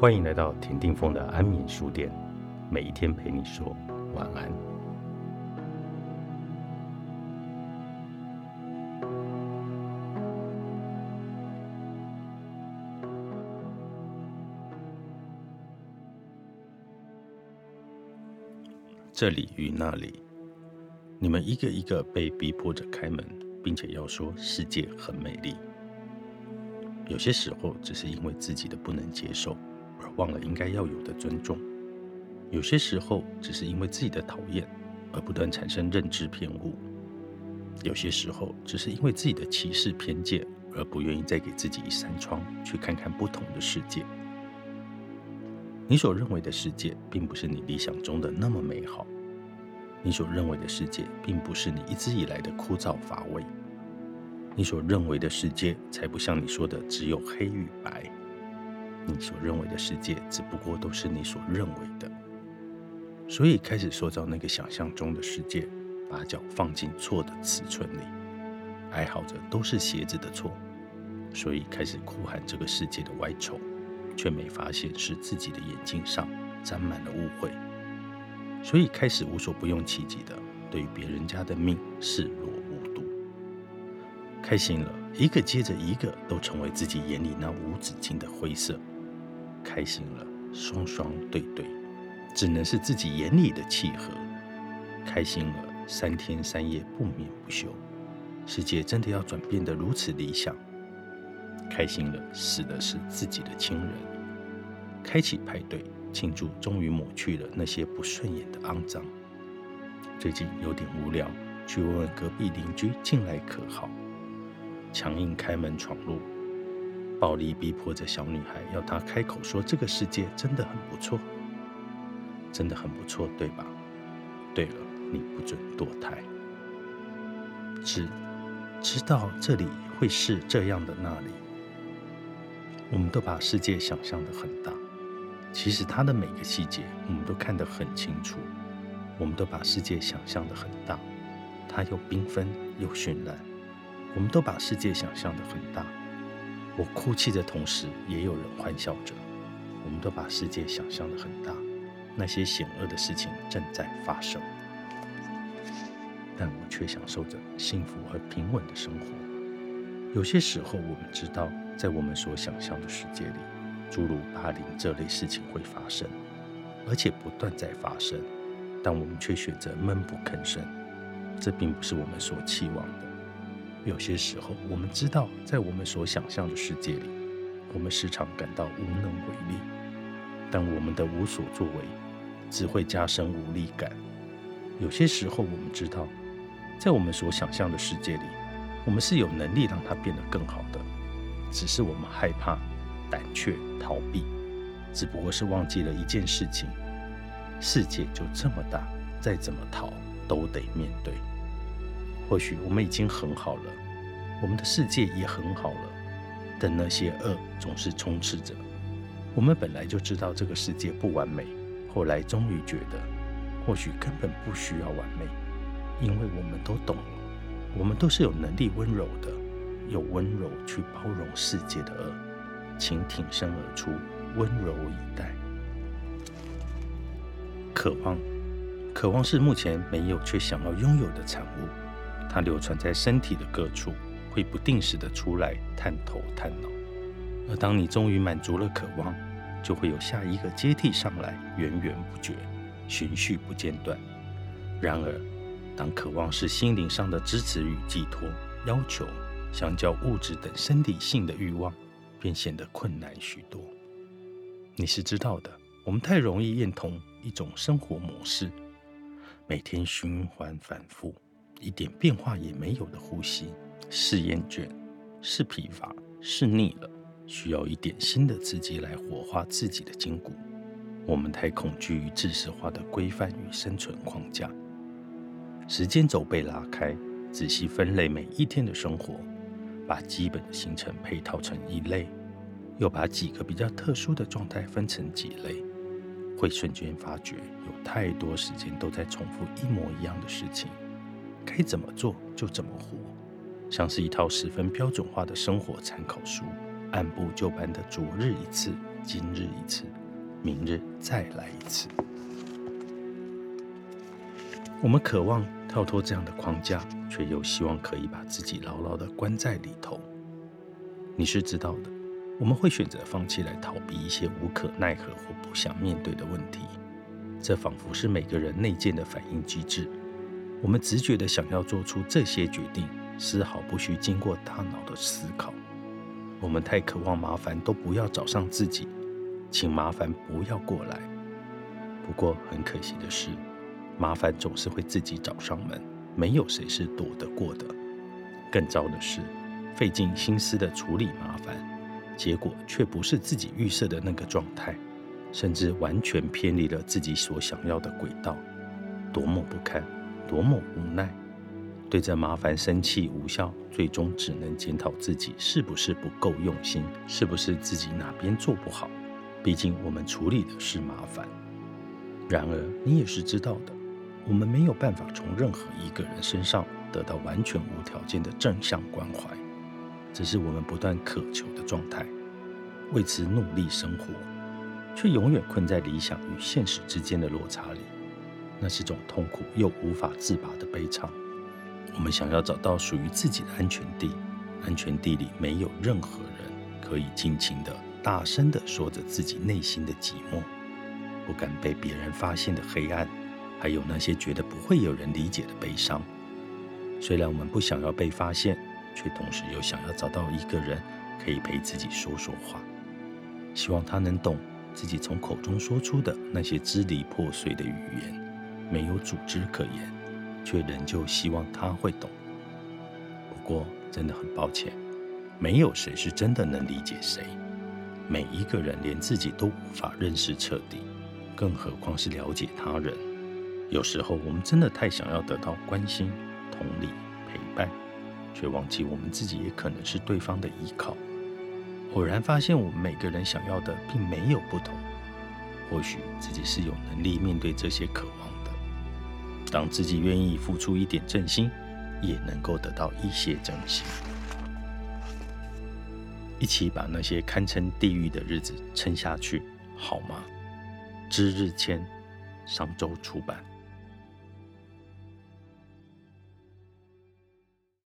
欢迎来到田定峰的安眠书店，每一天陪你说晚安。这里与那里，你们一个一个被逼迫着开门，并且要说世界很美丽。有些时候，只是因为自己的不能接受。而忘了应该要有的尊重，有些时候只是因为自己的讨厌而不断产生认知偏误；有些时候只是因为自己的歧视偏见而不愿意再给自己一扇窗去看看不同的世界。你所认为的世界，并不是你理想中的那么美好；你所认为的世界，并不是你一直以来的枯燥乏味；你所认为的世界，才不像你说的只有黑与白。你所认为的世界，只不过都是你所认为的，所以开始塑造那个想象中的世界，把脚放进错的尺寸里，哀嚎着都是鞋子的错，所以开始哭喊这个世界的歪丑，却没发现是自己的眼睛上沾满了误会，所以开始无所不用其极的对别人家的命视若无睹，开心了一个接着一个都成为自己眼里那无止境的灰色。开心了，双双对对，只能是自己眼里的契合。开心了，三天三夜不眠不休。世界真的要转变得如此理想？开心了，死的是自己的亲人。开启派对庆祝，终于抹去了那些不顺眼的肮脏。最近有点无聊，去问问隔壁邻居近来可好？强硬开门闯入。暴力逼迫着小女孩，要她开口说：“这个世界真的很不错，真的很不错，对吧？”对了，你不准堕胎。知知道这里会是这样的那里，我们都把世界想象的很大，其实它的每个细节我们都看得很清楚。我们都把世界想象的很大，它又缤纷又绚烂。我们都把世界想象的很大。我哭泣的同时，也有人欢笑着。我们都把世界想象的很大，那些险恶的事情正在发生，但我却享受着幸福和平稳的生活。有些时候，我们知道，在我们所想象的世界里，诸如霸凌这类事情会发生，而且不断在发生，但我们却选择闷不吭声。这并不是我们所期望的。有些时候，我们知道，在我们所想象的世界里，我们时常感到无能为力。但我们的无所作为，只会加深无力感。有些时候，我们知道，在我们所想象的世界里，我们是有能力让它变得更好的，只是我们害怕、胆怯、逃避，只不过是忘记了一件事情：世界就这么大，再怎么逃，都得面对。或许我们已经很好了，我们的世界也很好了，但那些恶总是充斥着。我们本来就知道这个世界不完美，后来终于觉得，或许根本不需要完美，因为我们都懂了，我们都是有能力温柔的，有温柔去包容世界的恶，请挺身而出，温柔以待。渴望，渴望是目前没有却想要拥有的产物。它流传在身体的各处，会不定时的出来探头探脑。而当你终于满足了渴望，就会有下一个接替上来，源源不绝，循序不间断。然而，当渴望是心灵上的支持与寄托，要求相较物质等生理性的欲望，便显得困难许多。你是知道的，我们太容易认同一种生活模式，每天循环反复。一点变化也没有的呼吸，是厌倦，是疲乏，是腻了，需要一点新的刺激来活化自己的筋骨。我们太恐惧于知识化的规范与生存框架。时间轴被拉开，仔细分类每一天的生活，把基本的行程配套成一类，又把几个比较特殊的状态分成几类，会瞬间发觉有太多时间都在重复一模一样的事情。该怎么做就怎么活，像是一套十分标准化的生活参考书，按部就班的昨日一次，今日一次，明日再来一次。我们渴望跳脱这样的框架，却又希望可以把自己牢牢的关在里头。你是知道的，我们会选择放弃来逃避一些无可奈何或不想面对的问题。这仿佛是每个人内建的反应机制。我们直觉的想要做出这些决定，丝毫不需经过大脑的思考。我们太渴望麻烦，都不要找上自己，请麻烦不要过来。不过很可惜的是。麻烦总是会自己找上门，没有谁是躲得过的。更糟的是，费尽心思的处理麻烦，结果却不是自己预设的那个状态，甚至完全偏离了自己所想要的轨道。多么不堪，多么无奈！对这麻烦生气无效，最终只能检讨自己是不是不够用心，是不是自己哪边做不好。毕竟我们处理的是麻烦。然而你也是知道的。我们没有办法从任何一个人身上得到完全无条件的正向关怀，这是我们不断渴求的状态。为此努力生活，却永远困在理想与现实之间的落差里，那是种痛苦又无法自拔的悲怆。我们想要找到属于自己的安全地，安全地里没有任何人可以尽情的、大声的说着自己内心的寂寞，不敢被别人发现的黑暗。还有那些觉得不会有人理解的悲伤。虽然我们不想要被发现，却同时又想要找到一个人可以陪自己说说话，希望他能懂自己从口中说出的那些支离破碎的语言，没有组织可言，却仍旧希望他会懂。不过，真的很抱歉，没有谁是真的能理解谁。每一个人连自己都无法认识彻底，更何况是了解他人。有时候，我们真的太想要得到关心、同理、陪伴，却忘记我们自己也可能是对方的依靠。偶然发现，我们每个人想要的并没有不同。或许自己是有能力面对这些渴望的。当自己愿意付出一点真心，也能够得到一些真心。一起把那些堪称地狱的日子撑下去，好吗？知日签，上周出版。